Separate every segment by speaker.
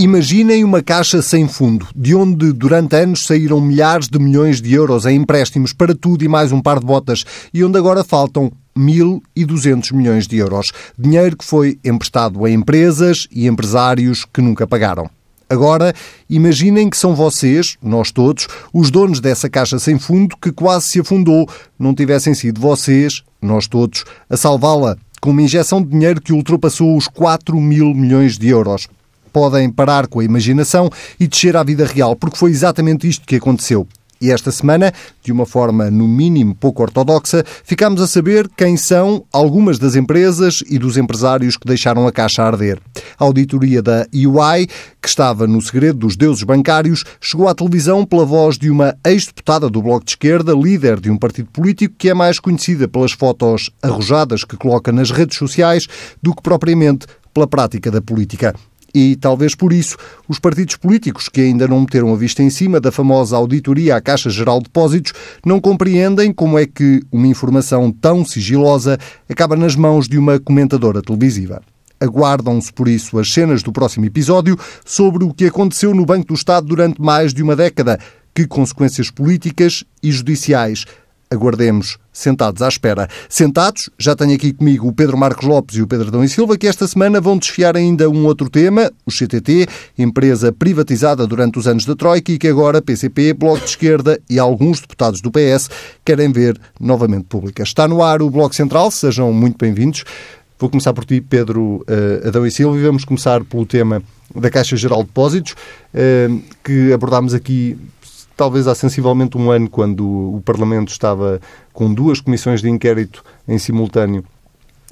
Speaker 1: Imaginem uma caixa sem fundo, de onde durante anos saíram milhares de milhões de euros em empréstimos para tudo e mais um par de botas e onde agora faltam 1.200 milhões de euros. Dinheiro que foi emprestado a empresas e empresários que nunca pagaram. Agora, imaginem que são vocês, nós todos, os donos dessa caixa sem fundo que quase se afundou, não tivessem sido vocês, nós todos, a salvá-la com uma injeção de dinheiro que ultrapassou os 4 mil milhões de euros podem parar com a imaginação e descer à vida real, porque foi exatamente isto que aconteceu. E esta semana, de uma forma no mínimo pouco ortodoxa, ficamos a saber quem são algumas das empresas e dos empresários que deixaram a caixa arder. A auditoria da UI, que estava no segredo dos deuses bancários, chegou à televisão pela voz de uma ex-deputada do Bloco de Esquerda, líder de um partido político que é mais conhecida pelas fotos arrojadas que coloca nas redes sociais do que propriamente pela prática da política. E talvez por isso os partidos políticos que ainda não meteram a vista em cima da famosa auditoria à Caixa Geral de Depósitos não compreendem como é que uma informação tão sigilosa acaba nas mãos de uma comentadora televisiva. Aguardam-se, por isso, as cenas do próximo episódio sobre o que aconteceu no Banco do Estado durante mais de uma década, que consequências políticas e judiciais aguardemos sentados à espera. Sentados, já tenho aqui comigo o Pedro Marcos Lopes e o Pedro Dão e Silva, que esta semana vão desfiar ainda um outro tema, o CTT, empresa privatizada durante os anos da Troika e que agora PCP, Bloco de Esquerda e alguns deputados do PS querem ver novamente pública. Está no ar o Bloco Central, sejam muito bem-vindos. Vou começar por ti, Pedro uh, Adão e Silva, e vamos começar pelo tema da Caixa Geral de Depósitos, uh, que abordámos aqui talvez há sensivelmente um ano, quando o Parlamento estava com duas comissões de inquérito em simultâneo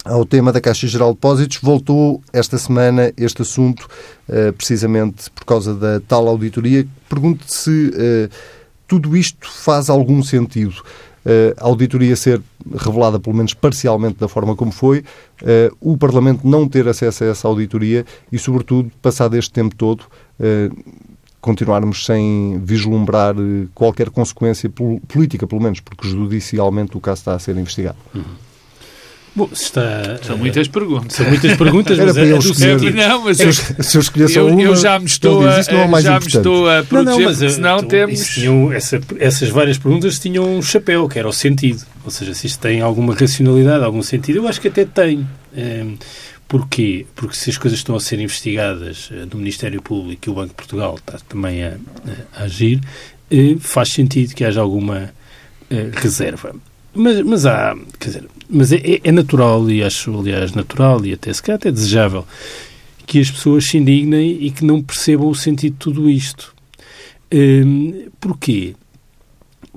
Speaker 1: ao tema da Caixa Geral de Depósitos, voltou esta semana este assunto, eh, precisamente por causa da tal auditoria. Pergunto se eh, tudo isto faz algum sentido. Eh, a auditoria ser revelada, pelo menos parcialmente, da forma como foi, o Parlamento não ter acesso a essa auditoria e, sobretudo, passado este tempo todo, continuarmos sem vislumbrar eh, qualquer consequência política, pelo menos, porque judicialmente o caso está a ser investigado. Uhum.
Speaker 2: Bom, está,
Speaker 3: são muitas perguntas.
Speaker 2: São muitas perguntas,
Speaker 1: mas Era é, do sentido. Não, mas eu, se eu escolher só uma,
Speaker 3: eu já me estou, a, é já me estou a proteger, não, não, mas, senão
Speaker 2: então,
Speaker 3: temos...
Speaker 2: Tinham, essa, essas várias perguntas tinham um chapéu, que era o sentido. Ou seja, se isto tem alguma racionalidade, algum sentido, eu acho que até tem. É, Porquê? Porque se as coisas estão a ser investigadas uh, do Ministério Público e o Banco de Portugal está também a, a agir, uh, faz sentido que haja alguma uh, reserva. Mas, mas há, quer dizer, mas é, é, natural, e acho, aliás, natural e até se calhar até desejável, que as pessoas se indignem e que não percebam o sentido de tudo isto. Um, porquê?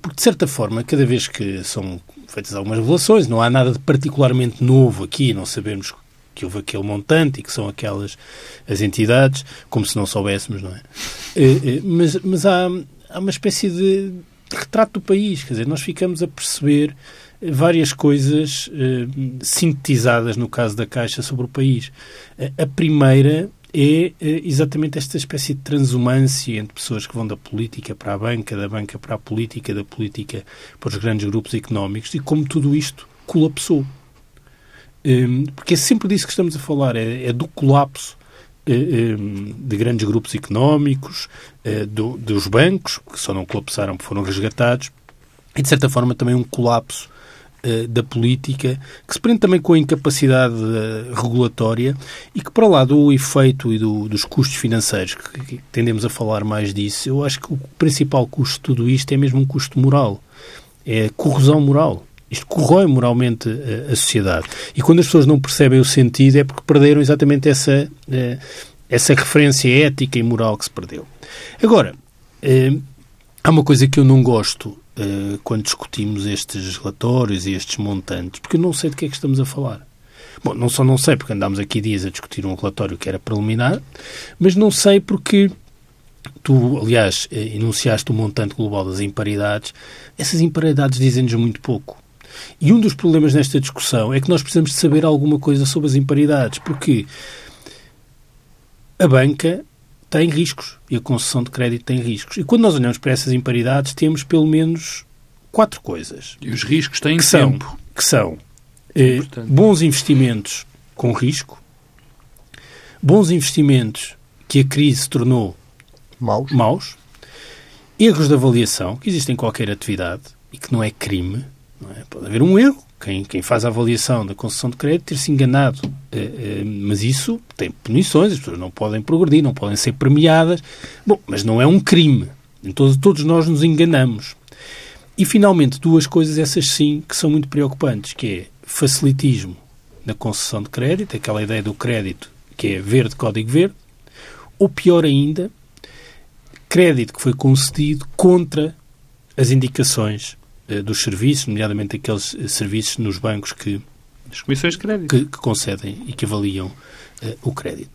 Speaker 2: Porque, de certa forma, cada vez que são feitas algumas revelações, não há nada de particularmente novo aqui, não sabemos que houve aquele montante e que são aquelas as entidades, como se não soubéssemos, não é? Eh, eh, mas, mas há, há uma espécie de retrato do país, quer dizer, nós ficamos a perceber várias coisas sintetizadas no caso da Caixa sobre o país. A primeira é exatamente esta espécie de transumância entre pessoas que vão da política para a banca, da banca para a política, da política para os grandes grupos económicos e como tudo isto colapsou. Hum, porque é sempre disso que estamos a falar, é, é do colapso eh, hum, de grandes grupos económicos, eh, dos bancos, que só não colapsaram porque foram resgatados, e de certa forma também um colapso eh, da política, que se prende também com a incapacidade regulatória e que, para lá do efeito e do, dos custos financeiros, que, que tendemos a falar mais disso, eu acho que o principal custo de tudo isto é mesmo um custo moral. É a corrosão moral. Isto corrói moralmente a, eh, sociedade. E quando as pessoas não percebem o sentido é porque perderam exatamente essa, eh, essa referência ética e moral que se perdeu. Agora, eh, há uma coisa que eu não gosto quando discutimos estes relatórios e estes montantes, porque eu não sei de que é que estamos a falar. Bom, não só não sei porque andámos aqui dias a discutir um relatório que era preliminar, mas não sei porque tu, aliás, enunciaste o montante global das imparidades. Essas imparidades dizem-nos muito pouco. E um dos problemas nesta discussão é que nós precisamos de saber alguma coisa sobre as imparidades, porque a banca tem riscos e a concessão de crédito tem riscos. E quando nós olhamos para essas imparidades, temos pelo menos quatro coisas.
Speaker 3: E os riscos têm
Speaker 2: que
Speaker 3: tempo.
Speaker 2: São, que são eh, bons investimentos com risco, bons investimentos que a crise tornou
Speaker 1: maus,
Speaker 2: maus erros de avaliação que existem em qualquer atividade e que não é crime. É? Pode haver um erro, quem, quem, faz a avaliação da concessão de crédito ter-se enganado. Uh, uh, mas isso tem punições, as pessoas não podem progredir, não podem ser premiadas. Bom, mas não é um crime. Então, todos nós nos enganamos. E, finalmente, duas coisas, essas sim, que são muito preocupantes, que é facilitismo na concessão de crédito, aquela ideia do crédito que é verde, código verde, ou pior ainda, crédito que foi concedido contra as indicações dos serviços, nomeadamente aqueles eh, serviços nos bancos que
Speaker 3: as comissões de crédito
Speaker 2: que, que concedem e que avaliam uh, o crédito.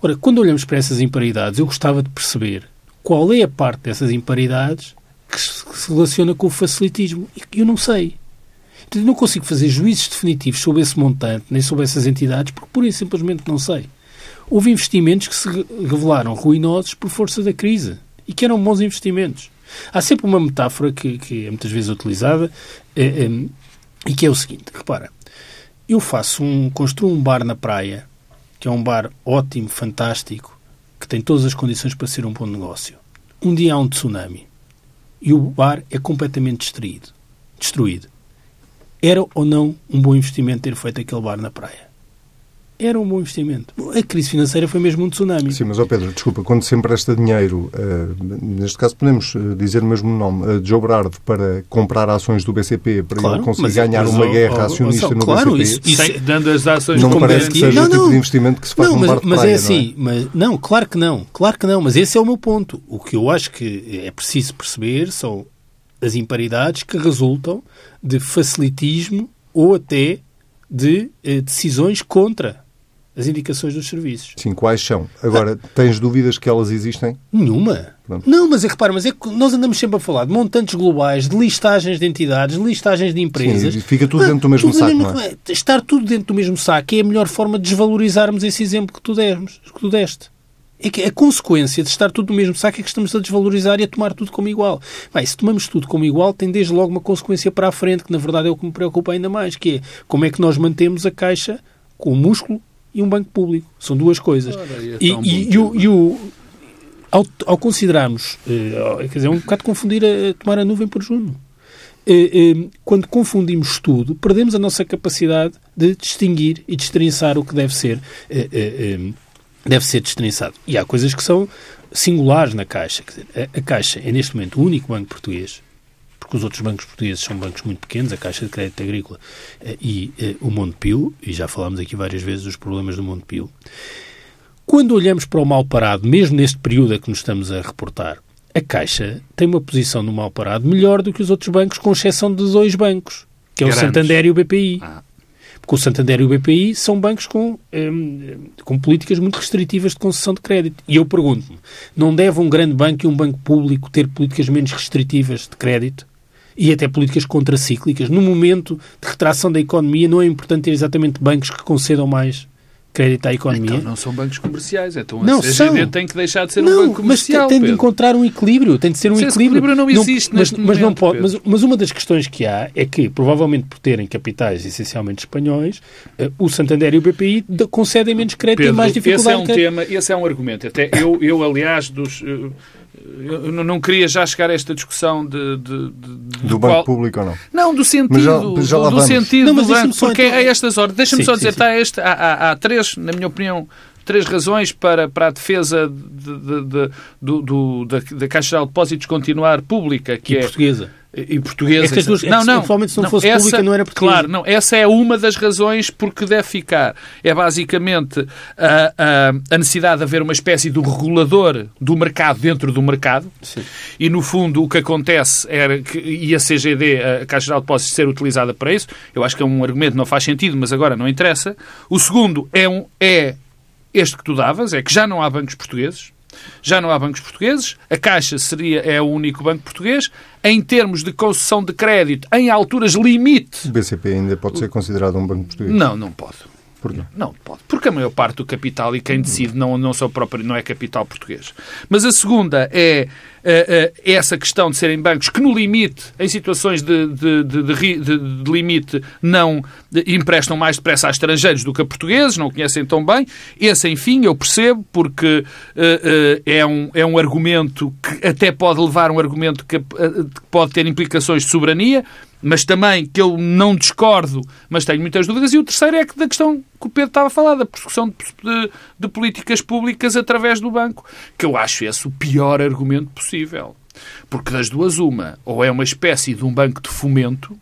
Speaker 2: Ora, quando olhamos para essas imparidades, eu gostava de perceber qual é a parte dessas imparidades que se, relaciona com o facilitismo. E eu não sei. Eu não consigo fazer juízos definitivos sobre esse montante, nem sobre essas entidades, porque pura e simplesmente não sei. Houve investimentos que se revelaram ruinosos por força da crise e que eram bons investimentos. Há sempre uma metáfora que, que é muitas vezes utilizada é, é, e que é o seguinte: repara, eu faço um, construo um bar na praia, que é um bar ótimo, fantástico, que tem todas as condições para ser um bom negócio. Um dia há um tsunami e o bar é completamente destruído. destruído. Era ou não um bom investimento ter feito aquele bar na praia? Era um bom investimento. A crise financeira foi mesmo um tsunami.
Speaker 1: Sim, mas, ó Pedro, desculpa, quando se empresta dinheiro, uh, neste caso podemos uh, dizer o mesmo nome, uh, Joe Brardo, para comprar ações do BCP, para claro, ele conseguir ganhar uma guerra acionista no
Speaker 2: claro,
Speaker 1: BCP,
Speaker 2: isso, isso,
Speaker 3: é, dando as ações
Speaker 1: não parece que seja não, o tipo de investimento que se faz
Speaker 2: não, mas, mas
Speaker 1: praia,
Speaker 2: é assim,
Speaker 1: não é?
Speaker 2: mas não, claro que não, claro que não, mas esse é o meu ponto. O que eu acho que é preciso perceber são as imparidades que resultam de facilitismo ou até de eh, decisões contra as indicações dos serviços.
Speaker 1: Sim, quais são? Agora, tens dúvidas que elas existem?
Speaker 2: Nenhuma. Pronto. Não, mas é repara, mas é que nós andamos sempre a falar de montantes globais, de listagens de entidades, de listagens de empresas.
Speaker 1: Sim, fica tudo dentro do mesmo saco, não é?
Speaker 2: Estar tudo dentro do mesmo saco é a melhor forma de desvalorizarmos esse exemplo que tu, demos, que tu deste. É que a consequência de estar tudo no mesmo saco é que estamos a desvalorizar e a tomar tudo como igual. Bem, se tomamos tudo como igual, tem desde logo uma consequência para a frente, que na verdade é o que me preocupa ainda mais, que é como é que nós mantemos a caixa com o músculo e um banco público. São duas coisas. Ora, é e, e, e, o, e o, ao, ao considerarmos, uh, quer dizer, é um bocado confundir a, a tomar a nuvem por Juno. Uh, uh, quando confundimos tudo, perdemos a nossa capacidade de distinguir e destrinçar o que deve ser, deve ser destrinçado. E há coisas que são singulares na Caixa. Dizer, a, a Caixa é, neste momento, o único banco português porque os outros bancos portugueses são bancos muito pequenos, a Caixa de Crédito Agrícola eh, e eh, o Montepio, e já falámos aqui várias vezes dos problemas do Montepio. Quando olhamos para o mal parado, mesmo neste período a que nos estamos a reportar, a Caixa tem uma posição no mal parado melhor do que os outros bancos, com exceção de dois bancos, que é o Santander e o BPI. Ah. Porque o Santander e o BPI são bancos com, hum, com políticas muito restritivas de concessão de crédito. E eu pergunto-me, não deve um grande banco e um banco público ter políticas menos restritivas de crédito? E até políticas contracíclicas. No momento de retração da economia, não é importante ter exatamente bancos que concedam mais crédito à economia.
Speaker 3: Então não são bancos comerciais, então a não, CGD são. tem que deixar de ser não, um banco comercial.
Speaker 2: Mas tem, tem de encontrar um equilíbrio, tem de ser um
Speaker 3: Esse
Speaker 2: equilíbrio.
Speaker 3: equilíbrio não existe não, mas, momento,
Speaker 2: mas, não pode, mas, mas, uma das questões que há é que, provavelmente por terem capitais essencialmente espanhóis, uh, o Santander e o BPI concedem menos crédito e mais dificuldade.
Speaker 3: Esse é um tema, esse é um argumento. Até eu, eu aliás, dos... Eu não queria já chegar a esta discussão de, de,
Speaker 1: de do banco público ou não?
Speaker 3: Não, do sentido, já, já do, do sentido não, do banco, porque então... a estas horas, deixa-me só dizer, sim, sim. Está este, há, há, há, três, na minha opinião, três razões para, para a defesa de, de, do, do, da, da Caixa de Depósitos continuar pública, que
Speaker 2: e
Speaker 3: é
Speaker 2: portuguesa
Speaker 3: e portuguesa.
Speaker 2: Estas duas, não, não, se não, não fosse essa, pública não era portuguesa.
Speaker 3: Claro, não, essa é uma das razões porque deve ficar. É basicamente a, a, a necessidade de haver uma espécie de regulador do mercado dentro do mercado Sim. e, no fundo, o que acontece era que, e a CGD, a Caixa de Depósitos, ser utilizada para isso, eu acho que é um argumento que não faz sentido, mas agora não interessa. O segundo é, um, é este que tu davas, é que já não há bancos portugueses, já não há bancos portugueses, a Caixa seria, é o único banco português. Em termos de concessão de crédito, em alturas limite.
Speaker 1: O BCP ainda pode ser considerado um banco português?
Speaker 3: Não, não pode. Não pode. Porque a maior parte do capital e quem decide não, não, são próprio, não é capital português. Mas a segunda é uh, uh, essa questão de serem bancos que, no limite, em situações de, de, de, de limite, não emprestam mais depressa a estrangeiros do que a portugueses, não conhecem tão bem. Esse, enfim, eu percebo, porque uh, é, um, é um argumento que até pode levar um argumento que, que pode ter implicações de soberania mas também que eu não discordo, mas tenho muitas dúvidas. E o terceiro é que da questão que o Pedro estava a falar, da persecução de, de, de políticas públicas através do banco, que eu acho esse o pior argumento possível. Porque das duas, uma, ou é uma espécie de um banco de fomento,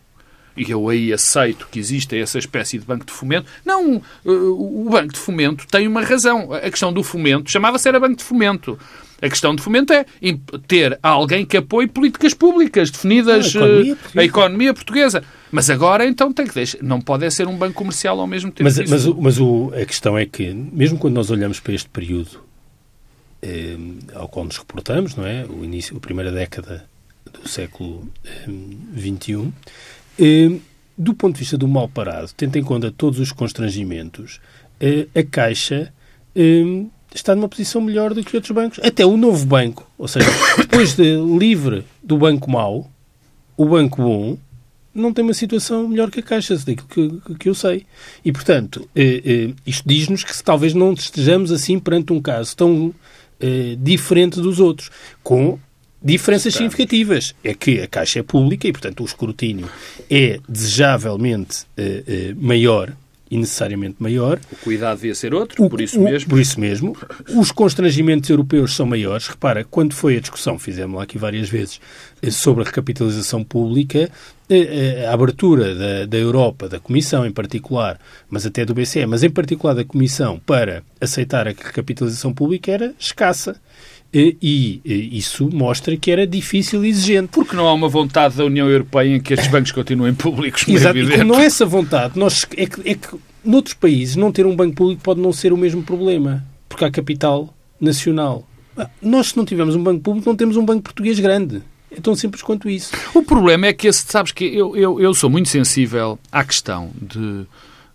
Speaker 3: e eu aí aceito que exista essa espécie de banco de fomento. Não, o banco de fomento tem uma razão. A questão do fomento chamava-se era banco de fomento. A questão de fomento é ter alguém que apoie políticas públicas definidas, a economia, eh, a economia portuguesa. Mas agora, então, tem que deixar. Não pode ser um banco comercial ao mesmo tempo.
Speaker 2: Mas, mas, mas o, a questão é que, mesmo quando nós olhamos para este período eh, ao qual nos reportamos, não é? O início, a primeira década do século XXI, eh, eh, do ponto de vista do mal parado, tendo em conta todos os constrangimentos, eh, a Caixa eh, está numa posição melhor do que outros bancos. Até o novo banco, ou seja, depois de livre do banco mau, o banco bom não tem uma situação melhor que a Caixa, daquilo que, que eu sei. E, portanto, eh, eh, isto diz-nos que talvez não estejamos assim perante um caso tão eh, diferente dos outros, com diferenças significativas. É que a Caixa é pública e, portanto, o escrutínio é desejavelmente eh, eh, maior e necessariamente maior.
Speaker 3: O cuidado devia ser outro, o, por isso
Speaker 2: o,
Speaker 3: mesmo.
Speaker 2: Por isso mesmo. Os constrangimentos europeus são maiores. Repara, quando foi a discussão, fizemos lá aqui várias vezes, eh, sobre a recapitalização pública, a abertura da, da Europa, da Comissão em particular, mas até do BCE, mas em particular da Comissão, para aceitar a recapitalização pública era escassa. E, isso mostra que era difícil e exigente.
Speaker 3: Porque não há uma vontade da União Europeia em que estes bancos continuem públicos.
Speaker 2: Exato, e como não é essa vontade, nós, é, que, é que noutros países não ter um banco público pode não ser o mesmo problema, porque há capital nacional. Ah, nós, se não tivermos um banco público, não temos um banco português grande. É tão simples quanto isso.
Speaker 3: O problema é que, esse, sabes que eu, eu, eu sou muito sensível à questão de,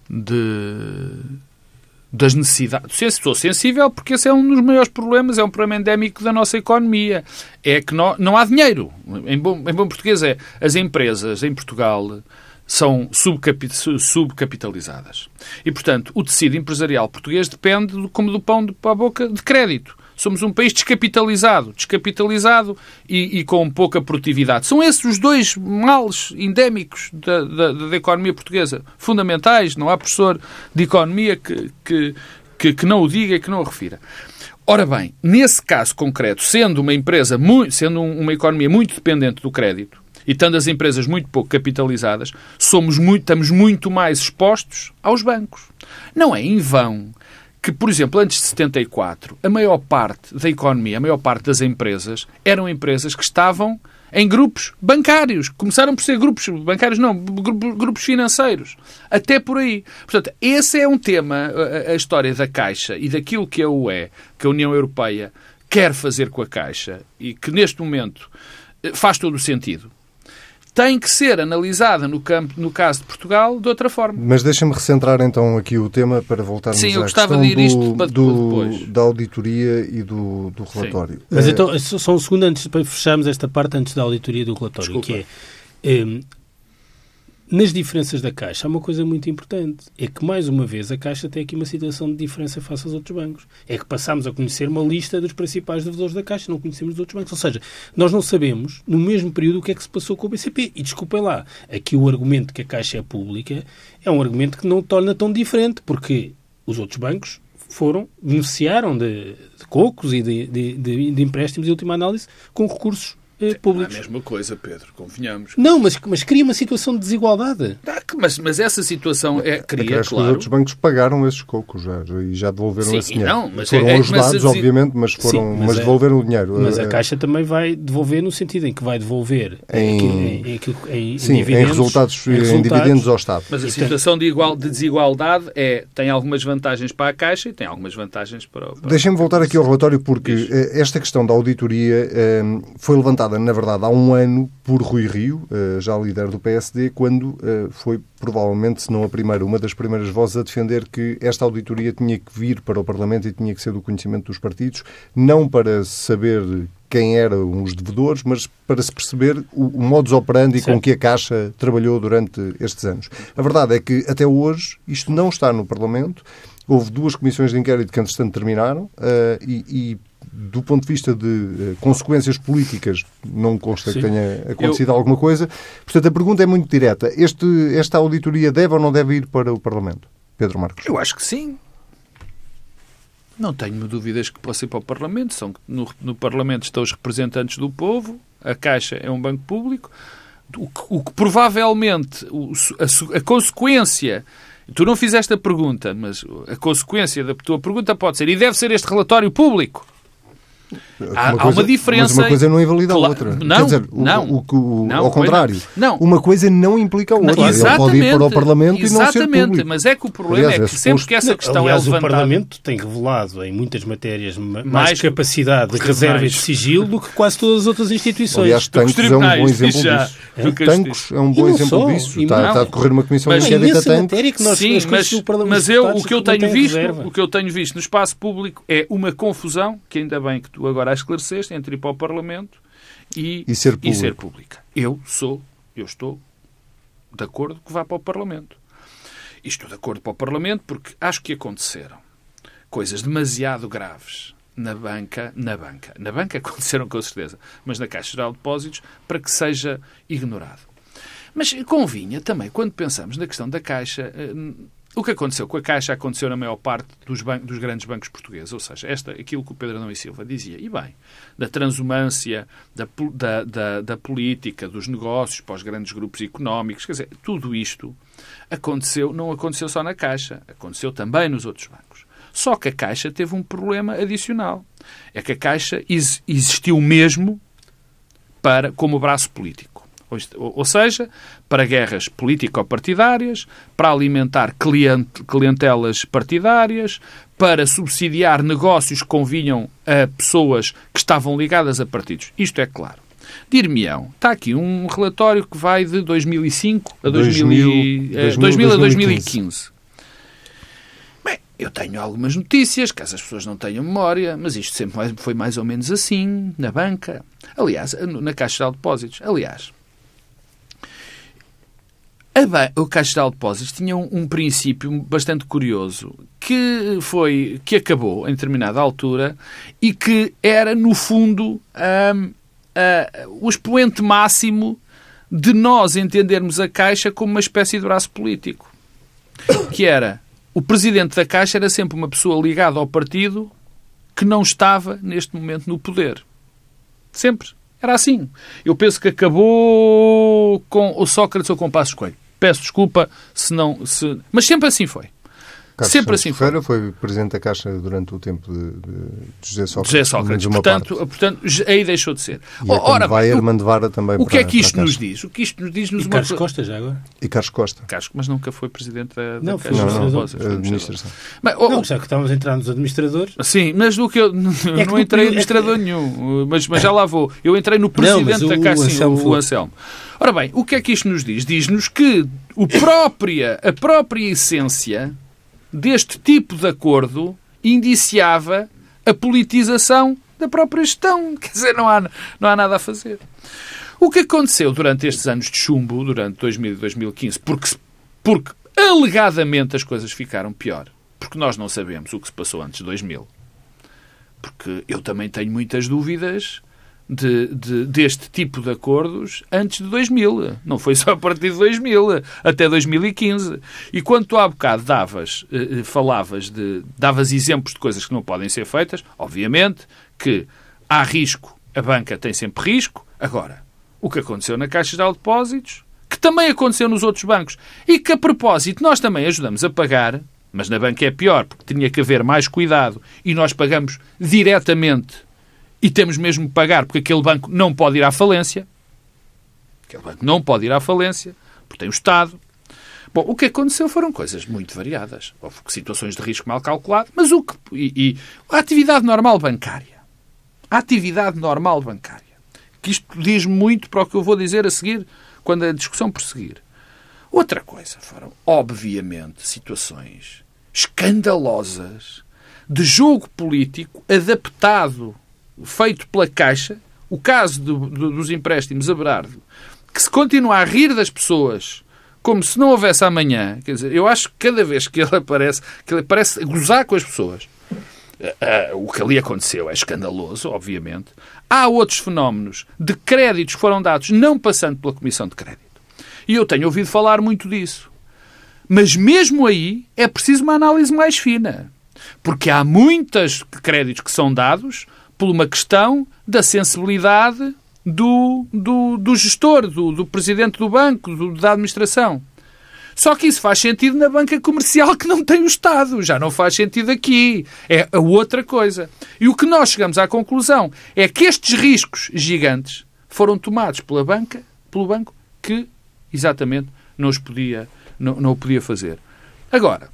Speaker 3: de das necessidades. Sou sensível porque esse é um dos maiores problemas, é um problema endémico da nossa economia. É que não, não há dinheiro. Em bom, em bom português é as empresas em Portugal são subcapitalizadas. E, portanto, o tecido empresarial português depende, como do pão para a boca, de crédito. Somos um país descapitalizado, descapitalizado e, e, com pouca produtividade. São esses os dois males endémicos da, da, da economia portuguesa, fundamentais. Não há professor de economia que, que, que, que não o diga e que não o refira. Ora bem, nesse caso concreto, sendo uma empresa, muito, sendo uma economia muito dependente do crédito, e estando as empresas muito pouco capitalizadas, somos muito, estamos muito mais expostos aos bancos. Não é em vão que, por exemplo, antes de 74, a maior parte da economia, a maior parte das empresas, eram empresas que estavam em grupos bancários. Começaram por ser grupos bancários, não, grupos financeiros. Até por aí. Portanto, esse é um tema, a, história da Caixa e daquilo que a UE, que a União Europeia quer fazer com a Caixa e que neste momento eh, faz todo o sentido tem que ser analisada no, campo, no caso de Portugal de outra forma.
Speaker 1: Mas deixa-me recentrar então aqui o tema para voltarmos
Speaker 3: Sim, eu
Speaker 1: à
Speaker 3: gostava
Speaker 1: questão
Speaker 3: de ir isto do,
Speaker 1: da auditoria e do, do relatório. Sim.
Speaker 2: Mas é... então, só um segundo antes para fecharmos esta parte antes da auditoria e do relatório, Desculpa. que é, é nas diferenças da Caixa, há uma coisa muito importante. É que, mais uma vez, a Caixa tem aqui uma situação de diferença face aos outros bancos. É que passamos a conhecer uma lista dos principais devedores da Caixa, não conhecemos dos outros bancos. Ou seja, nós não sabemos, no mesmo período, o que é que se passou com o BCP. E desculpem lá, aqui o argumento que a Caixa é pública é um argumento que não torna tão diferente, porque os outros bancos foram, beneficiaram de, de cocos e de, de, de, empréstimos, em última análise, com recursos públicos.
Speaker 3: Não é a mesma coisa, Pedro, convenhamos.
Speaker 2: Não, mas, mas cria uma situação de desigualdade.
Speaker 3: Ah, mas, mas essa situação é, cria, é claro...
Speaker 1: os outros bancos pagaram esses cocos já, e já devolveram
Speaker 3: sim,
Speaker 1: esse dinheiro.
Speaker 3: Não, mas
Speaker 1: foram
Speaker 3: é,
Speaker 1: ajudados, mas, obviamente, mas, foram, sim, mas, mas é, devolveram o dinheiro.
Speaker 2: Mas a eh, Caixa também vai devolver no sentido em que vai devolver
Speaker 1: em,
Speaker 2: em, em, em,
Speaker 1: sim, em resultados, em, resultados, dividendos ao Estado.
Speaker 3: Mas a situação de, igual, de desigualdade é, tem algumas vantagens para a Caixa e tem algumas vantagens para o...
Speaker 1: Deixem-me voltar aqui ao relatório porque Isso. Eh, esta questão da auditoria foi levantada na verdade, há um ano por Rui Rio, uh, já líder do PSD, quando uh, foi provavelmente, se não a primeira, uma das primeiras vozes a defender que esta auditoria tinha que vir para o Parlamento e tinha que ser do conhecimento dos partidos, não para saber quem eram os devedores, mas para se perceber o, o modus operandi com que a Caixa trabalhou durante estes anos. A verdade é que, até hoje, isto não está no Parlamento. Houve duas comissões de inquérito que, entretanto, terminaram uh, e, e do ponto de vista de uh, consequências políticas, não consta Sim. que tenha acontecido Eu... alguma coisa. Portanto, a pergunta é muito direta. Este, esta auditoria deve ou não deve ir para o Parlamento? Pedro Marcos.
Speaker 3: Eu acho que sim. Não tenho dúvidas que possa ir para o Parlamento. São, no, no Parlamento estão os representantes do povo, a Caixa é um banco público. O que, o que provavelmente o, a, a consequência Tu não fizeste a pergunta, mas a consequência da tua pergunta pode ser, e deve ser este relatório público. Há uma, coisa, há uma diferença. Mas
Speaker 1: uma coisa não invalida a outra.
Speaker 3: Não, Quer dizer,
Speaker 1: não,
Speaker 3: o,
Speaker 1: o, não, ao contrário. Não. Uma coisa não implica a outra. Não, Ele pode ir para o Parlamento e não ser público.
Speaker 3: mas é que o problema Aliás, é que é sempre que essa questão
Speaker 2: aliás,
Speaker 3: é levantada...
Speaker 2: o Parlamento tem revelado em muitas matérias mais, mais capacidade de reserva e de sigilo do que quase todas as outras instituições.
Speaker 1: Aliás, Tancos é um bom exemplo disso. Tancos é um bom exemplo disso. Está, a decorrer uma comissão de inquérito a Tancos.
Speaker 3: Sim, mas eu, o que eu tenho visto, o que eu tenho visto no espaço público é uma confusão, que ainda bem que tu agora a esclarecer, entre ir para o Parlamento e,
Speaker 1: e, ser,
Speaker 3: e ser pública. Eu sou, eu estou de acordo que vá para o Parlamento. E estou de acordo para o Parlamento porque acho que aconteceram coisas demasiado graves na banca, na banca. Na banca aconteceram com certeza, mas na Caixa Geral de Depósitos para que seja ignorado. Mas convinha também, quando pensamos na questão da Caixa, eh, o que aconteceu com a Caixa aconteceu na maior parte dos, dos, grandes bancos portugueses, ou seja, esta, aquilo que o Pedro Adão e Silva dizia, e bem, da transumância, da, da, da, da política, dos negócios para os grandes grupos económicos, quer dizer, tudo isto aconteceu, não aconteceu só na Caixa, aconteceu também nos outros bancos. Só que a Caixa teve um problema adicional. É que a Caixa existiu mesmo para como braço político. Ou seja, para guerras político-partidárias, para alimentar cliente, clientelas partidárias, para subsidiar negócios que convinham a pessoas que estavam ligadas a partidos. Isto é claro. Dir-me-ão, está aqui um relatório que vai de 2005 a 2000, 2000, 2000, 2000 a 2015. Bem, eu tenho algumas notícias, caso as pessoas não tenham memória, mas isto sempre foi mais ou menos assim, na banca. Aliás, na Caixa de Depósitos. Aliás, o Caixa de Depósitos tinha um, um, princípio bastante curioso que foi que acabou em determinada altura e que era no fundo um, uh, o expoente máximo de nós entendermos a Caixa como uma espécie de braço político, que era o presidente da Caixa era sempre uma pessoa ligada ao partido que não estava neste momento no poder. Sempre. Era assim. Eu penso que acabou com o Sócrates ou com o Passos Coelho. Peço desculpa se não. Se... Mas sempre assim foi.
Speaker 1: Carlos
Speaker 3: Sempre
Speaker 1: Santos
Speaker 3: assim
Speaker 1: Ferreira foi. foi presidente da Caixa durante o tempo de, de José Sócrates.
Speaker 3: José Sócrates. Portanto, portanto, aí deixou de ser.
Speaker 1: E é Ora, vai Armando Vara também
Speaker 3: O que é que isto nos diz? O que isto nos diz nos
Speaker 2: e Carlos Costa já agora?
Speaker 1: E Carlos Costa.
Speaker 3: Carlos, mas nunca foi presidente da,
Speaker 2: não,
Speaker 3: Caixa.
Speaker 1: Não, não, não administração.
Speaker 2: Mas, oh, não, já que estávamos a entrar nos administradores.
Speaker 3: Sim, mas do que eu não, é que não entrei em administrador é que... nenhum, mas, mas já lá vou. Eu entrei no presidente não, da Caixa, o, o Anselmo. Ora bem, o que é que isto nos diz? Diz-nos que o própria, a própria essência deste tipo de acordo indiciava a politização da própria gestão. Quer dizer, não há, não há nada a fazer. O que aconteceu durante estes anos de chumbo, durante 2000 e 2015, porque, porque alegadamente as coisas ficaram pior, porque nós não sabemos o que se passou antes de 2000. Porque eu também tenho muitas dúvidas de, de, deste tipo de acordos antes de 2000. Não foi só a partir de 2000, até 2015. E quando tu há bocado davas, eh, eh, falavas de, davas exemplos de coisas que não podem ser feitas, obviamente que há risco, a banca tem sempre risco. Agora, o que aconteceu na Caixa de Depósitos, que também aconteceu nos outros bancos, e que a propósito nós também ajudamos a pagar, mas na banca é pior, porque tinha que haver mais cuidado, e nós pagamos diretamente e temos mesmo que pagar, porque aquele banco não pode ir à falência. Aquele banco não pode ir à falência, porque tem o Estado. Bom, o que aconteceu foram coisas muito variadas. Houve situações de risco mal calculado, mas o que. E, e a atividade normal bancária. A atividade normal bancária. porque isto diz muito para o que eu vou dizer a seguir, quando a discussão prosseguir. Outra coisa foram, obviamente, situações escandalosas de jogo político adaptado, feito pela Caixa, o caso do, do, dos empréstimos a Berardo, que se continua a rir das pessoas como se não houvesse amanhã. Quer dizer, eu acho que cada vez que ele aparece, que ele parece gozar com as pessoas. Uh, uh, o que ali aconteceu é escandaloso, obviamente. Há outros fenómenos de créditos que foram dados não passando pela Comissão de Crédito. E eu tenho ouvido falar muito disso. Mas mesmo aí é preciso uma análise mais fina. Porque há muitos créditos que são dados por uma questão da sensibilidade do, do, do gestor, do, do presidente do banco, do, da administração. Só que isso faz sentido na banca comercial que não tem o Estado. Já não faz sentido aqui. É a outra coisa. E o que nós chegamos à conclusão é que estes riscos gigantes foram tomados pela banca, pelo banco, que exatamente não os podia, não, não o podia fazer. Agora,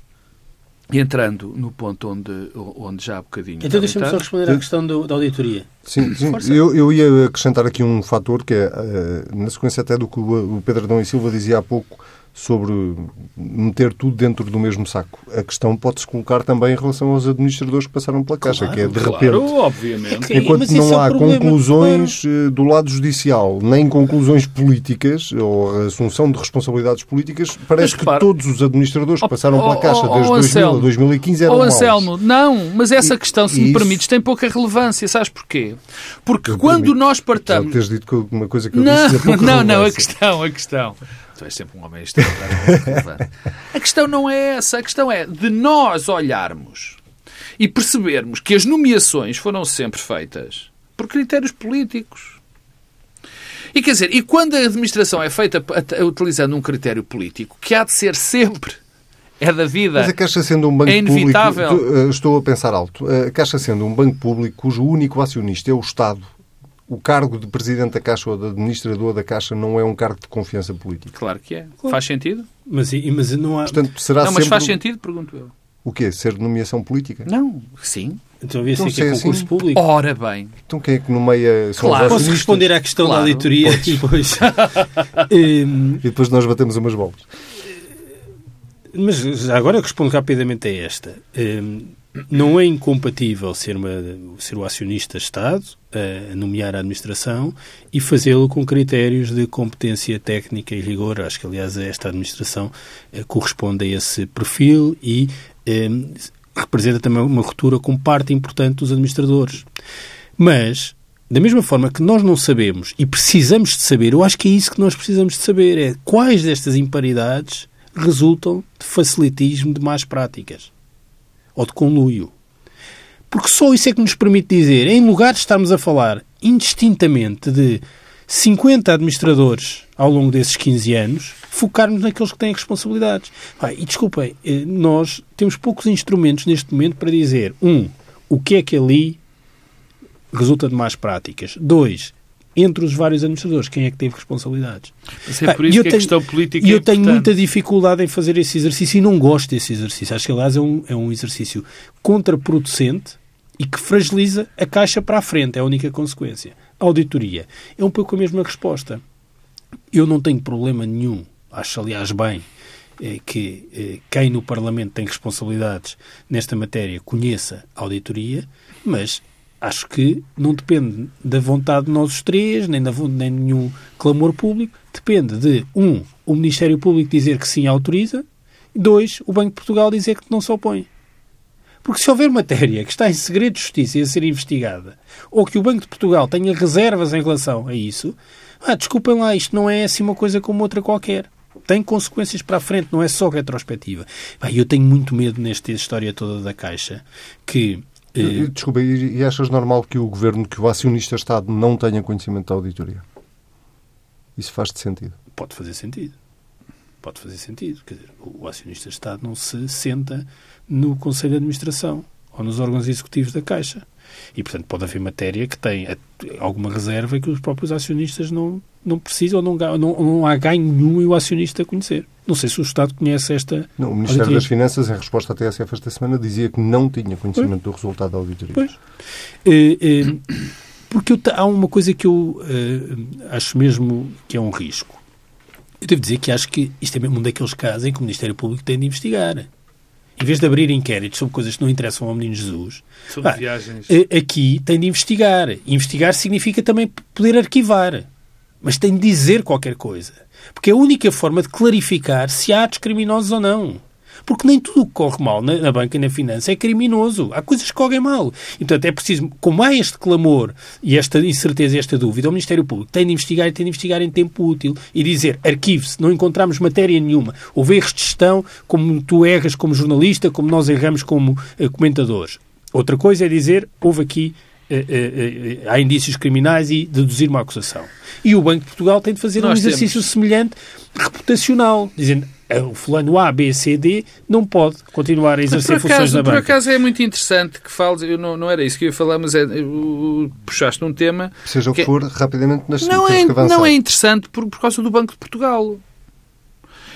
Speaker 3: entrando no ponto onde, onde já há bocadinho.
Speaker 2: Então deixa-me só responder à questão do, da auditoria.
Speaker 1: Sim, sim. Eu, eu ia acrescentar aqui um fator que é, eh, na sequência até do que o Pedro Adão e Silva dizia há pouco, sobre meter tudo dentro do mesmo saco. A questão pode-se colocar também em relação aos administradores que passaram pela Caixa,
Speaker 3: claro,
Speaker 1: que é de
Speaker 3: claro,
Speaker 1: repente.
Speaker 3: obviamente.
Speaker 1: Enquanto não é há conclusões claro. Eh, do lado judicial, nem conclusões políticas ou assunção de responsabilidades políticas, parece mas, que todos os administradores que passaram pela Caixa desde oh, 2000 a 2015 eram
Speaker 3: oh, Anselmo, não, mas essa questão, se me isso... permites, tem pouca relevância. Sabes porquê? Porque eu quando permito. nós partamos. Já
Speaker 1: teres dito uma coisa que eu
Speaker 3: não,
Speaker 1: disse.
Speaker 3: Não, não, não, a questão, a questão. Tu és sempre um homem extraordinário. a questão não é essa. A questão é de nós olharmos e percebermos que as nomeações foram sempre feitas por critérios políticos. E quer dizer, e quando a administração é feita utilizando um critério político, que há de ser sempre é da vida.
Speaker 1: Mas a Caixa sendo um banco
Speaker 3: é inevitável.
Speaker 1: público, eh, estou a pensar alto, a Caixa sendo um banco público cujo único acionista é o Estado, o cargo de presidente da Caixa ou de administrador da Caixa não é um cargo de confiança política.
Speaker 3: Claro que é. Claro. Faz sentido?
Speaker 2: Mas, mas não há...
Speaker 1: Portanto, será
Speaker 3: não, mas faz sentido, pergunto eu.
Speaker 1: O quê? Ser nomeação política?
Speaker 3: Não, sim.
Speaker 2: Então havia então, que é concurso assim? público.
Speaker 3: Ora bem.
Speaker 1: Então quem é que nomeia...
Speaker 2: São claro. Posso responder à questão claro. da auditoria depois.
Speaker 1: e depois nós batemos umas bolas.
Speaker 2: Mas agora eu respondo rapidamente a esta. Não é incompatível ser, uma, ser o acionista Estado, a nomear a administração e fazê-lo com critérios de competência técnica e rigor. Acho que, aliás, esta administração eh, corresponde a esse perfil e eh, representa também uma ruptura com parte importante dos administradores. Mas, da mesma forma que nós não sabemos e precisamos de saber, eu acho que é isso que nós precisamos de saber, é quais destas imparidades resultam de facilitismo de más práticas ou de conluio. Porque só isso é que nos permite dizer, em lugar de estarmos a falar indistintamente de 50 administradores ao longo desses 15 anos, focarmos naqueles que têm responsabilidades. Ah, e desculpem, eh, nós temos poucos instrumentos neste momento para dizer, um, o que é que ali resulta de más práticas. Dois, entre os vários administradores, quem é que teve responsabilidades.
Speaker 3: Mas é por isso que tenho, a questão política
Speaker 2: E
Speaker 3: é
Speaker 2: eu tenho muita dificuldade em fazer esse exercício e não gosto desse exercício. Acho que, aliás, é um, é um exercício contraproducente e que fragiliza a caixa para a frente. É a única consequência. A auditoria é um pouco a mesma resposta. Eu não tenho problema nenhum, acho, aliás, bem, é que é, quem no Parlamento tem responsabilidades nesta matéria conheça a auditoria, mas acho que não depende da vontade de nós os três, nem, da, nem de nenhum clamor público. Depende de, um, o Ministério Público dizer que sim autoriza, dois, o Banco de Portugal dizer que não se opõe. Porque se houver matéria que está em segredo de justiça e a ser investigada, ou que o Banco de Portugal tenha reservas em relação a isso, ah, desculpem lá, isto não é assim uma coisa como outra qualquer. Tem consequências para a frente, não é só retrospectiva. Ah, eu tenho muito medo nesta história toda da Caixa que
Speaker 1: e... Desculpa, e achas normal que o governo, que o acionista Estado não tenha conhecimento da auditoria? Isso faz-te sentido?
Speaker 2: Pode fazer sentido. Pode fazer sentido. Quer dizer, o acionista Estado não se senta no Conselho de Administração ou nos órgãos executivos da Caixa. E, portanto, pode haver matéria que tem alguma reserva que os próprios acionistas não, não precisam, não, não, não há ganho nenhum em o acionista conhecer. Não sei se o Estado conhece esta.
Speaker 1: Não, o Ministério auditoria. das Finanças, em resposta à TSF esta semana, dizia que não tinha conhecimento pois. do resultado da auditoria.
Speaker 2: Pois. Eh, eh, Porque eu, há uma coisa que eu uh, acho mesmo que é um risco. Eu devo dizer que acho que isto é mesmo um daqueles casos em que o Ministério Público tem de investigar. Em vez de abrir inquéritos sobre coisas que não interessam ao menino Jesus,
Speaker 3: sobre pá, viagens.
Speaker 2: aqui tem de investigar. Investigar significa também poder arquivar. Mas tem de dizer qualquer coisa. Porque é a única forma de clarificar se há atos criminosos ou não. Porque nem tudo o que corre mal na, na, banca e na finança é criminoso. Há coisas que correm mal. E, portanto, é preciso, como há este clamor e esta incerteza e esta dúvida, o Ministério Público tem de investigar e tem de investigar em tempo útil e dizer, arquive-se, não encontramos matéria nenhuma. Houve erros de gestão, como tu erras como jornalista, como nós erramos como uh, comentadores. Outra coisa é dizer, houve aqui uh, uh, há indícios criminais e deduzir uma acusação. E o Banco de Portugal tem de fazer Nós um exercício temos... semelhante reputacional, dizendo o fulano A, B, C, D não pode continuar a exercer acaso, funções na banca.
Speaker 3: Por acaso é muito interessante que fales, eu não, não era isso que eu ia falar, mas é, eu, puxaste um tema...
Speaker 1: Seja o que,
Speaker 3: que
Speaker 1: for, rapidamente nas
Speaker 3: não é, Não é interessante por, por causa do Banco de Portugal.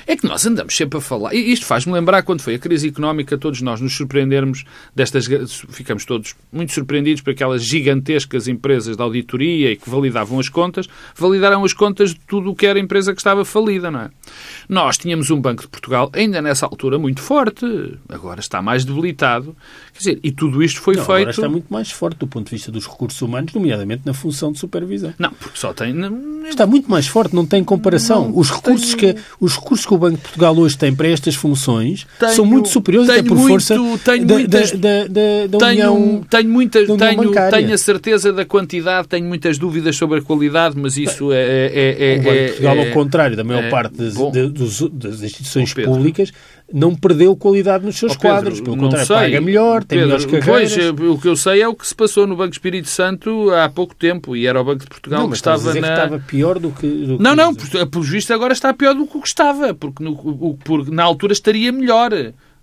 Speaker 3: É que nós andamos sempre a falar. E isto faz-me lembrar quando foi a crise económica, todos nós nos surpreendermos destas. Ficamos todos muito surpreendidos por aquelas gigantescas empresas de auditoria e que validavam as contas, validaram as contas de tudo o que era empresa que estava falida, não é? Nós tínhamos um Banco de Portugal, ainda nessa altura, muito forte, agora está mais debilitado. Quer dizer, e tudo isto foi
Speaker 2: não,
Speaker 3: feito. Agora
Speaker 2: está muito mais forte do ponto de vista dos recursos humanos, nomeadamente na função de supervisão.
Speaker 3: Não, porque só tem.
Speaker 2: Está muito mais forte, não tem comparação. Não, os recursos que os recursos que o Banco de Portugal hoje tem para estas funções tenho, são muito superiores até por muito, força
Speaker 3: tenho
Speaker 2: da,
Speaker 3: muitas,
Speaker 2: da, da, da
Speaker 3: tenho,
Speaker 2: União
Speaker 3: tenho, muita, tenho, tenho a certeza da quantidade, tenho muitas dúvidas sobre a qualidade, mas isso é... é, é
Speaker 2: o Banco
Speaker 3: de
Speaker 2: Portugal,
Speaker 3: é,
Speaker 2: ao contrário da maior
Speaker 3: é,
Speaker 2: parte das, das, das instituições públicas, não perdeu qualidade nos seus oh, Pedro, quadros. Pelo contrário, sei. paga melhor, tem Pedro, melhores carreiras.
Speaker 3: Pois, o que eu sei é o que se passou no Banco Espírito Santo há pouco tempo e era o Banco de Portugal
Speaker 2: não,
Speaker 3: que estava na...
Speaker 2: que estava pior do que... Do
Speaker 3: não, que não, por, por visto agora está pior do que o que estava, porque, no, o, porque na altura estaria melhor.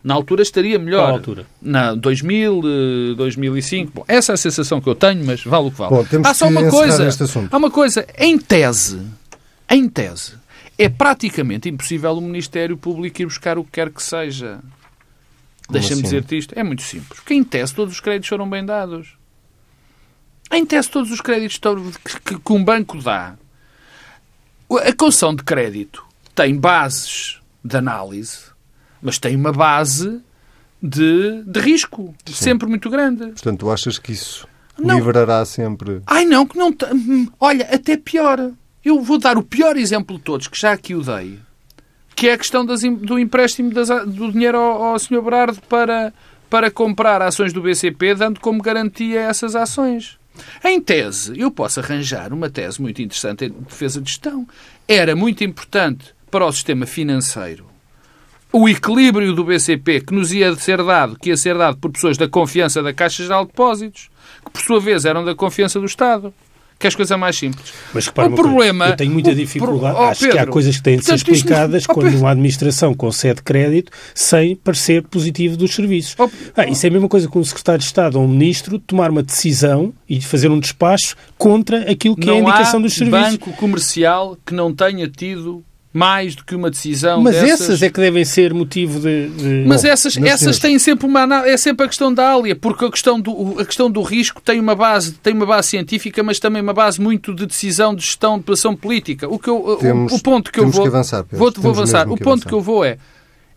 Speaker 3: Na altura estaria melhor.
Speaker 2: Qual altura?
Speaker 3: Na 2000, 2005. Bom, essa é a sensação que eu tenho, mas vale o que vale.
Speaker 1: Bom, temos
Speaker 3: há só
Speaker 1: uma
Speaker 3: coisa. Há uma coisa. Em tese, em tese, é praticamente impossível o Ministério Público ir buscar o que quer que seja. Deixa-me assim? dizer-te isto. É muito simples. Porque em tese todos os créditos foram bem dados. Em tese todos os créditos que, que um banco dá. A concessão de crédito tem bases de análise, mas tem uma base de, de risco Sim. sempre muito grande.
Speaker 1: Portanto, tu achas que isso não. livrará sempre...
Speaker 3: Ai não, que não... Hum, olha, até pior. Eu vou dar o pior exemplo de todos, que já aqui o dei, que é a questão das, do empréstimo das, do dinheiro ao, ao Sr. Berardo para, para comprar ações do BCP, dando como garantia essas ações. Em tese, eu posso arranjar uma tese muito interessante em defesa de gestão. Era muito importante para o sistema financeiro o equilíbrio do BCP que nos ia ser dado, que ia ser dado por pessoas da confiança da Caixa Geral de Depósitos, que por sua vez eram da confiança do Estado que as coisas mais simples.
Speaker 2: Mas repara, o problema, eu tenho muita dificuldade. O, oh, Acho Pedro, que há coisas que têm de ser explicadas oh, quando uma administração concede crédito sem parecer positivo dos serviços. Oh, ah, isso é a mesma coisa que um secretário de Estado ou um ministro tomar uma decisão e fazer um despacho contra aquilo que é a indicação dos serviços.
Speaker 3: banco comercial que não tenha tido mais do que uma decisão
Speaker 2: Mas
Speaker 3: dessas...
Speaker 2: essas é que devem ser motivo de... de...
Speaker 3: Mas Bom, essas, essas têm sempre uma... É sempre a questão da ália, porque a questão, do, a questão do risco tem uma, base, tem uma base científica, mas também uma base muito de decisão, de gestão, de ação política. O, que eu, temos, o, o ponto que eu vou...
Speaker 1: Que avançar,
Speaker 3: Vou, vou avançar. O ponto avançar. que eu vou é...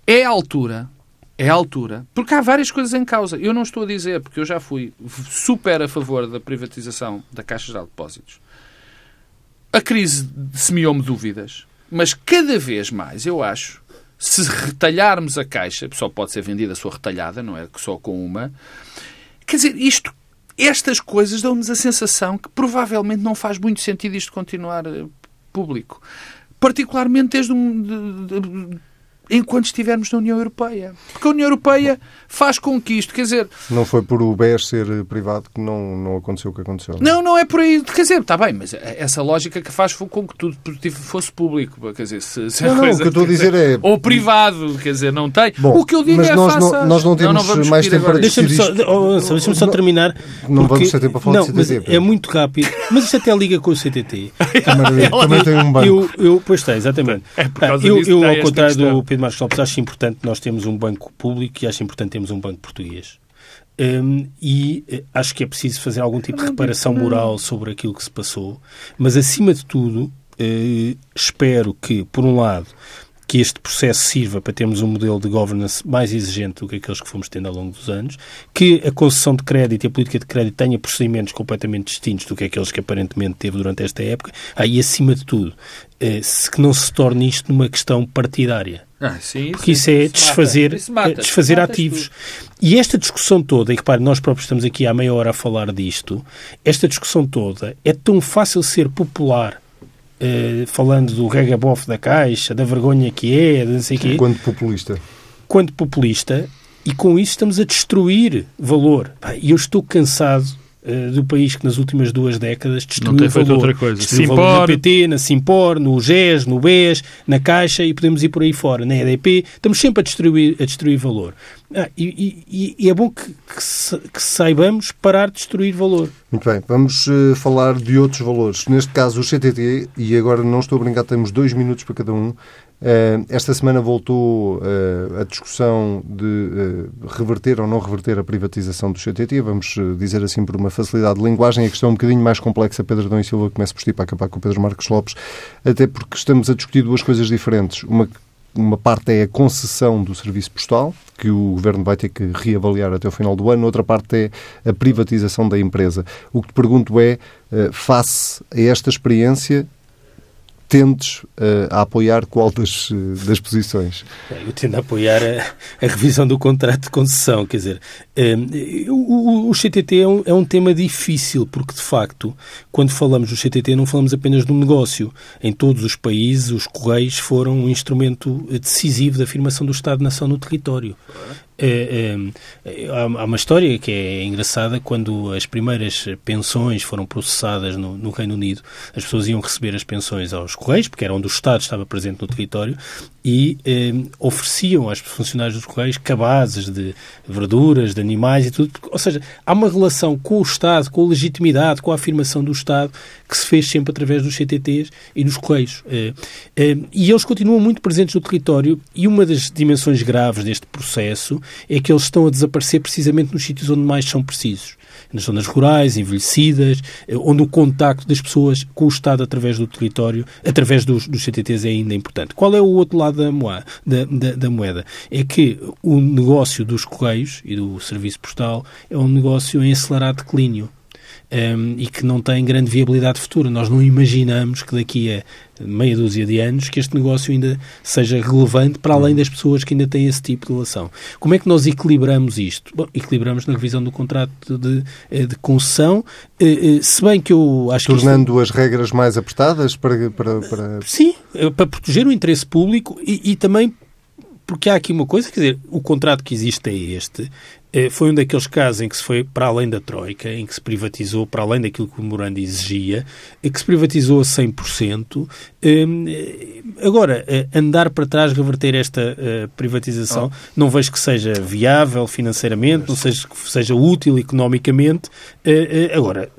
Speaker 3: É a altura é a altura. Porque há várias coisas em causa. Eu não estou a dizer, porque eu já fui super a favor da privatização da Caixa de Depósitos. A crise semeou-me dúvidas. Mas cada vez mais, eu acho, se retalharmos a caixa, só pode ser vendida só retalhada, não é só com uma. Quer dizer, isto, estas coisas dão-nos a sensação que provavelmente não faz muito sentido isto continuar eh, público. Particularmente desde um, de, de, enquanto estivermos na União Europeia. Porque a União Europeia faz com que isto, quer dizer...
Speaker 1: Não foi por o BES ser privado que não, não aconteceu o que aconteceu.
Speaker 3: Não, não, não é por aí. Quer dizer, está bem, mas essa lógica que faz com que tudo fosse público. Quer dizer, se, se
Speaker 1: não, não, o que eu estou a dizer é...
Speaker 3: Ou privado, quer dizer, não tem.
Speaker 1: Bom,
Speaker 3: o que eu digo
Speaker 1: mas
Speaker 3: é
Speaker 1: nós não, nós não temos não, não mais tempo para
Speaker 2: Deixa-me só, oh, deixa só terminar.
Speaker 1: Não porque... vamos ter tempo para falar
Speaker 2: não,
Speaker 1: de CTT.
Speaker 2: é muito rápido. Mas isto até liga com o CTT.
Speaker 1: também, também tem um banco.
Speaker 2: Eu, eu, pois tem, exatamente. É eu, eu ao contrário do Pedro Marcos Lopes, acho importante nós temos um banco público e acho importante termos um banco português. Um, e uh, acho que é preciso fazer algum tipo de reparação moral sobre aquilo que se passou, mas acima de tudo, uh, espero que, por um lado, que este processo sirva para termos um modelo de governance mais exigente do que aqueles que fomos tendo ao longo dos anos, que a concessão de crédito e a política de crédito tenha procedimentos completamente distintos do que aqueles que aparentemente teve durante esta época, ah, e acima de tudo, eh, que não se torne isto numa questão partidária.
Speaker 3: Ah, sim,
Speaker 2: Porque isso é desfazer, isso mata, isso desfazer ativos. E esta discussão toda, e repare, nós próprios estamos aqui há meia hora a falar disto, esta discussão toda é tão fácil ser popular eh, falando do regabof da Caixa, da vergonha que é, de não sei quê.
Speaker 1: Quando populista.
Speaker 2: Quando populista, e com isso estamos a destruir valor. E eu estou cansado uh, do país que nas últimas duas décadas destruiu
Speaker 3: Não tem
Speaker 2: feito
Speaker 3: valor. outra coisa.
Speaker 2: Destruiu Simpor... valor na PT, na Simpor, no GES, no BES, na Caixa e podemos ir por aí fora, na EDP. Estamos sempre a destruir, a destruir valor. Ah, e, e, e, é bom que, que, que, saibamos parar de destruir valor.
Speaker 1: Muito bem, vamos uh, falar de outros valores. Neste caso, o CTT, e agora não estou a brincar, temos dois minutos para cada um. Uh, esta semana voltou uh, a discussão de reverter ou não reverter a privatização do CTT, vamos dizer assim por uma facilidade de linguagem. A questão é um bocadinho mais complexa. Pedro Adão e Silva começa por ti para acabar com o Pedro Marcos Lopes, até porque estamos a discutir duas coisas diferentes. Uma uma parte é a concessão do serviço postal, que o Governo vai ter que reavaliar até o final do ano, outra parte é a privatização da empresa. O que te pergunto é, eh, face a esta experiência, tendes uh, a apoiar qual das, eh, das posições?
Speaker 2: Eu tendo a apoiar a, a, revisão do contrato de concessão. Quer dizer, um, o, o, CTT é um, é um, tema difícil, porque de facto, quando falamos do CTT, não falamos apenas de um negócio. Em todos os países, os Correios foram um instrumento decisivo da afirmação do Estado-nação no território. É, é, há uma história que é engraçada quando as primeiras pensões foram processadas no, no, Reino Unido as pessoas iam receber as pensões aos Correios porque era onde o Estado estava presente no território e eh, ofereciam aos funcionários dos Correios cabazes de verduras, de animais e tudo. Ou seja, há uma relação com o Estado, com a legitimidade, com a afirmação do Estado que se fez sempre através dos CTTs e dos Correios. Eh, eh, e eles continuam muito presentes no território e uma das dimensões graves deste processo é que eles estão a desaparecer precisamente nos sítios onde mais são precisos nas zonas rurais, envelhecidas, eh, onde o contacto das pessoas com o Estado através do território, através dos, dos CTTs é ainda importante. Qual é o outro lado da moeda? Da, da, da moeda? É que o negócio dos Correios e do Serviço Postal é um negócio em acelerado declínio um, e que não tem grande viabilidade futura. Nós não imaginamos que daqui a meia dúzia de anos que este negócio ainda seja relevante para além das pessoas que ainda têm esse tipo de relação. Como é que nós equilibramos isto? Bom, equilibramos na revisão do contrato de, eh, de concessão, eh, eh, se bem que eu acho
Speaker 1: Tornando
Speaker 2: que
Speaker 1: isto... as regras mais apertadas para, para, para...
Speaker 2: Sim, para proteger o interesse público e, e também porque há aqui uma coisa, quer dizer, o contrato que existe é este, foi um daqueles casos em que se foi para além da Troika, em que se privatizou para além daquilo que o memorando exigia, que se privatizou a 100%. Ehm, eh, agora, eh, andar para trás, reverter esta privatização, oh. não vejo que seja viável financeiramente, não seja que seja útil economicamente. Agora,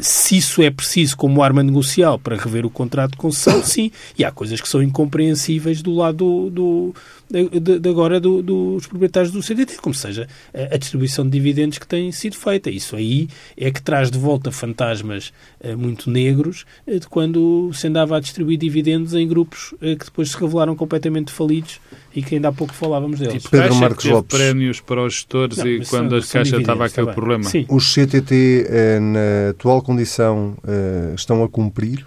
Speaker 2: se isso é preciso como arma negocial para rever o contrato de concessão, sim. E há coisas que são incompreensíveis do lado do, de, de agora do, dos proprietários do CDT, como seja a, a, distribuição de dividendos que tem sido feita. Isso aí é que traz de volta fantasmas uh, muito negros uh, de quando se andava a distribuir dividendos em grupos uh, que depois se revelaram completamente falidos e que ainda há pouco falávamos deles.
Speaker 3: Tipo, Pedro Caixa Marcos Lopes. prémios para os gestores não, e quando a Caixa estava aquele tá problema.
Speaker 1: Sim. Os CTT, na atual condição, estão a cumprir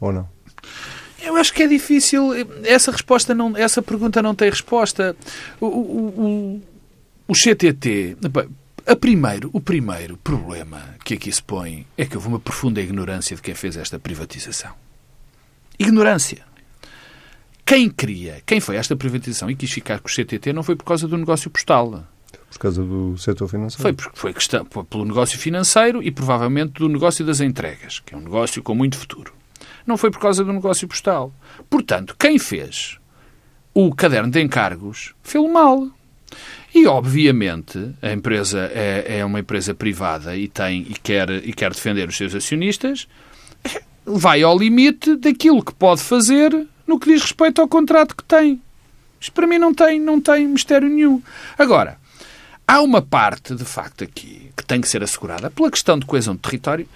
Speaker 1: ou não?
Speaker 3: Eu acho que é difícil. Essa resposta não, essa pergunta não tem resposta. O, o, o, o CTT, a primeiro, o primeiro problema que aqui se põe é que houve uma profunda ignorância de quem fez esta privatização. Ignorância. Quem queria, quem foi esta privatização e quis ficar com o CTT não foi por causa do negócio postal.
Speaker 1: Por causa do setor financeiro?
Speaker 3: Foi, porque foi questão, pelo negócio financeiro e provavelmente do negócio das entregas, que é um negócio com muito futuro não foi por causa do negócio postal. Portanto, quem fez o caderno de encargos fez mal. E, obviamente, a empresa é, é, uma empresa privada e, tem, e, quer, e quer defender os seus acionistas, vai ao limite daquilo que pode fazer no que diz respeito ao contrato que tem. Isto para mim não tem, não tem mistério nenhum. Agora, Há uma parte, de facto, aqui que tem que ser assegurada pela questão de coesão de território,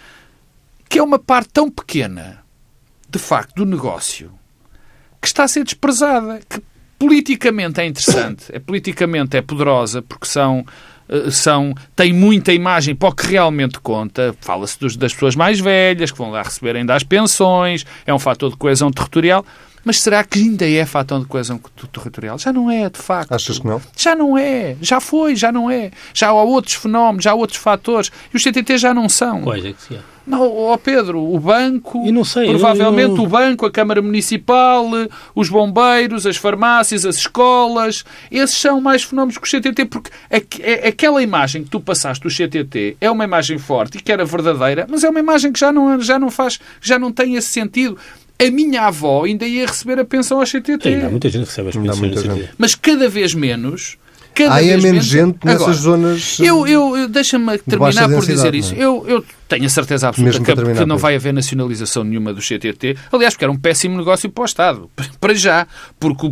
Speaker 3: que é uma parte tão pequena, de facto, do negócio, que está a ser desprezada, que politicamente é interessante, é politicamente é poderosa, porque são eh, são, tem muita imagem para o que realmente conta. Fala-se das pessoas mais velhas, que vão lá receber ainda as pensões, é um fator de coesão territorial. Mas será que ainda é fator de coesão territorial? Já não é, de facto.
Speaker 1: Achas que não?
Speaker 3: Já não é. Já foi, já não é. Já há outros fenómenos, já há outros fatores. E os CTT já não são.
Speaker 2: Quais é que se é?
Speaker 3: Não, ó Pedro, o banco,
Speaker 2: e não sei,
Speaker 3: provavelmente
Speaker 2: não...
Speaker 3: o banco, a Câmara Municipal, os bombeiros, as farmácias, as escolas, esses são mais fenómenos que o CTT, porque é aquela imagem que tu passaste do CTT é uma imagem forte e que era verdadeira, mas é uma imagem que já não, já não faz, já não tem esse sentido a minha avó ainda ia receber a pensão ao CTT.
Speaker 2: Ainda há muita gente que recebe as pensões
Speaker 3: Mas cada vez menos. Cada
Speaker 1: Há
Speaker 3: vez
Speaker 1: é menos gente nessas
Speaker 3: Agora,
Speaker 1: zonas.
Speaker 3: Eu, eu, eu Deixa-me terminar por dizer isso. É? Eu, eu tenho a certeza absoluta que, que, não vai haver nacionalização nenhuma do CTT. Aliás, porque era um péssimo negócio para o Estado. Para já. Porque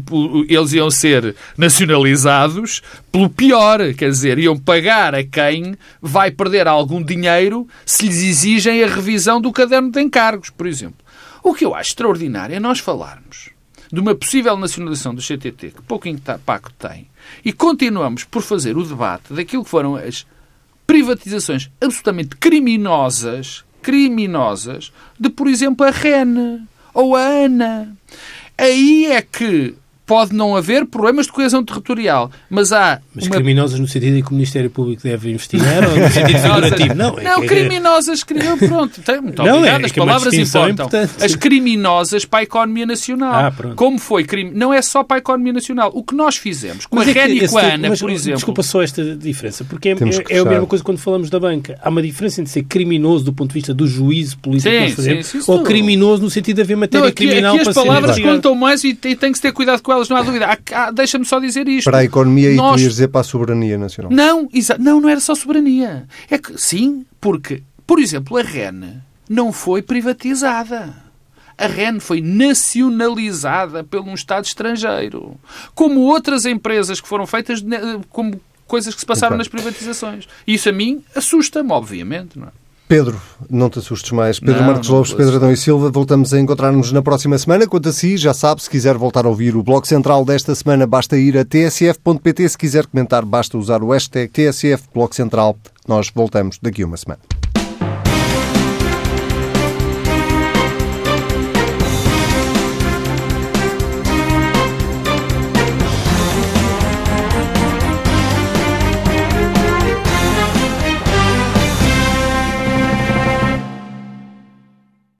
Speaker 3: eles iam ser nacionalizados pelo pior. Quer dizer, iam pagar a quem vai perder algum dinheiro se lhes exigem a revisão do caderno de encargos, por exemplo. O que eu acho extraordinário é nós falarmos de uma possível nacionalização do CTT, que pouco impacto tem, e continuamos por fazer o debate daquilo que foram as privatizações absolutamente criminosas, criminosas, de, por exemplo, a REN ou a ANA. Aí é que pode não haver problemas de coesão territorial, mas há...
Speaker 2: Mas uma... criminosas no sentido em que o Ministério Público deve investigar ou no sentido figurativo?
Speaker 3: Não, é não que... criminosas, pronto, muito não, obrigado, é, as palavras importam. As criminosas para a economia nacional. Ah, Como foi crime... Não é só para a economia nacional. O que nós fizemos com mas a é REN e com a ANA, mas, por exemplo...
Speaker 2: Desculpa só esta diferença, porque é, é, é a mesma coisa quando falamos da banca. Há uma diferença entre ser criminoso do ponto de vista do juízo político sim, que nós fazemos, sim, ou criminoso no sentido de haver matéria não, aqui, criminal
Speaker 3: aqui
Speaker 2: as
Speaker 3: palavras contam mais e tem que se ter cuidado com elas, não há dúvida. Deixa-me só dizer isto.
Speaker 1: Para a economia Nós... e querias dizer para a soberania nacional.
Speaker 3: Não, não, não era só soberania. É que, sim, porque, por exemplo, a REN não foi privatizada. A REN foi nacionalizada por um Estado estrangeiro. Como outras empresas que foram feitas como coisas que se passaram nas privatizações. Isso a mim assusta-me, obviamente. Não é?
Speaker 1: Pedro, não te assustes mais. Pedro não, Marcos Lopes, Pedro Adão e Silva, voltamos a encontrar-nos na próxima semana. Quanto a si, já sabe, se quiser voltar a ouvir o Bloco Central desta semana, basta ir a tsf.pt. Se quiser comentar, basta usar o hashtag TSF Bloco Central. Nós voltamos daqui a uma semana.